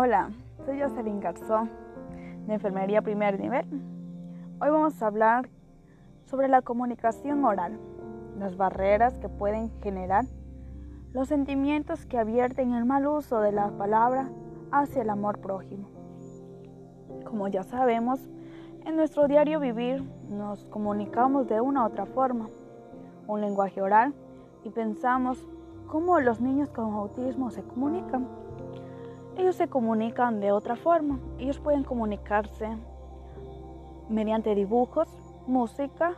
Hola, soy Jocelyn Garzón, de Enfermería Primer Nivel. Hoy vamos a hablar sobre la comunicación oral, las barreras que pueden generar, los sentimientos que advierten el mal uso de la palabra hacia el amor prójimo. Como ya sabemos, en nuestro diario vivir nos comunicamos de una u otra forma, un lenguaje oral, y pensamos cómo los niños con autismo se comunican ellos se comunican de otra forma. Ellos pueden comunicarse mediante dibujos, música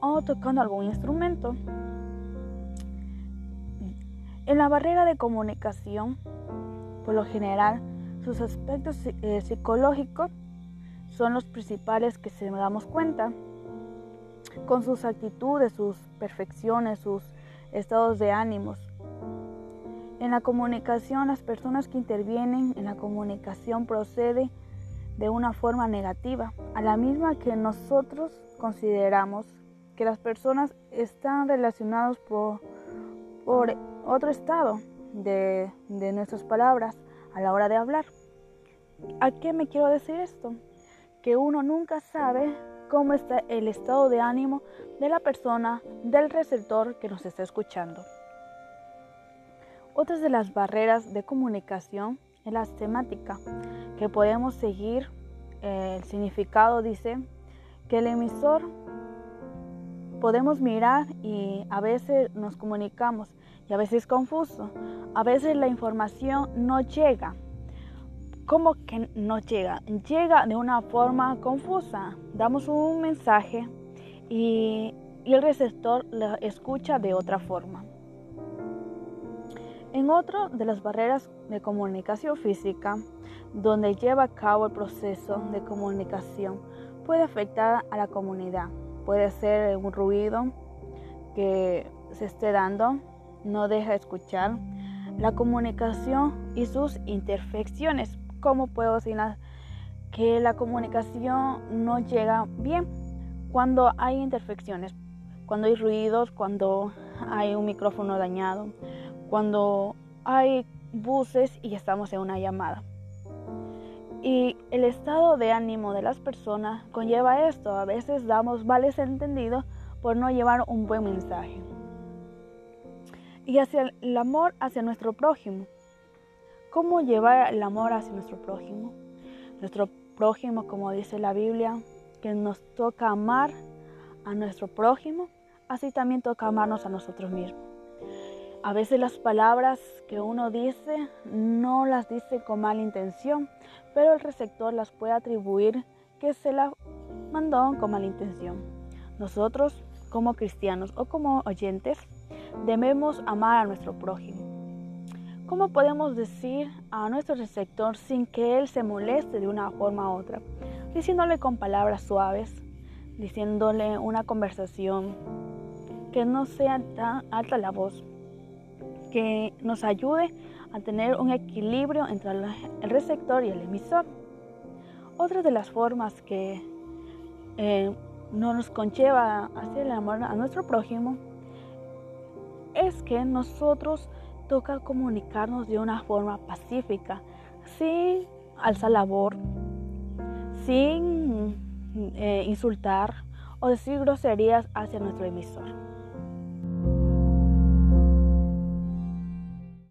o tocando algún instrumento. En la barrera de comunicación, por lo general, sus aspectos eh, psicológicos son los principales que se damos cuenta, con sus actitudes, sus perfecciones, sus estados de ánimos. En la comunicación, las personas que intervienen en la comunicación proceden de una forma negativa, a la misma que nosotros consideramos que las personas están relacionadas por, por otro estado de, de nuestras palabras a la hora de hablar. ¿A qué me quiero decir esto? Que uno nunca sabe cómo está el estado de ánimo de la persona, del receptor que nos está escuchando. Otras de las barreras de comunicación es la temática, que podemos seguir. Eh, el significado dice que el emisor podemos mirar y a veces nos comunicamos y a veces es confuso. A veces la información no llega. ¿Cómo que no llega? Llega de una forma confusa. Damos un mensaje y, el receptor lo escucha de otra forma. En otro de las barreras de comunicación física, donde lleva a cabo el proceso de comunicación, puede afectar a la comunidad. Puede ser un ruido que se esté dando, no deja escuchar la comunicación y sus imperfecciones. ¿Cómo puedo decir que la comunicación no llega bien? Cuando hay imperfecciones, cuando hay ruidos, cuando hay un micrófono dañado, cuando hay buses y estamos en una llamada. Y el estado de ánimo de las personas conlleva esto. A veces damos vales entendidos por no llevar un buen mensaje. Y hacia el amor hacia nuestro prójimo. ¿Cómo llevar el amor hacia nuestro prójimo? Nuestro prójimo, como dice la Biblia, que nos toca amar a nuestro prójimo, así también toca amarnos a nosotros mismos. A veces las palabras que uno dice no las dice con mala intención, pero el receptor las puede atribuir que se las mandó con mala intención. Nosotros, como cristianos o como oyentes, debemos amar a nuestro prójimo. ¿Cómo podemos decir a nuestro receptor sin que él se moleste de una forma u otra? Diciéndole con palabras suaves, diciéndole una conversación que no sea tan alta la voz, que nos ayude a tener un equilibrio entre el receptor y el emisor. Otra de las formas que eh, no nos conlleva hacia el amor a nuestro prójimo es que nosotros toca comunicarnos de una forma pacífica, sin alzar la voz, sin eh, insultar o decir groserías hacia nuestro emisor.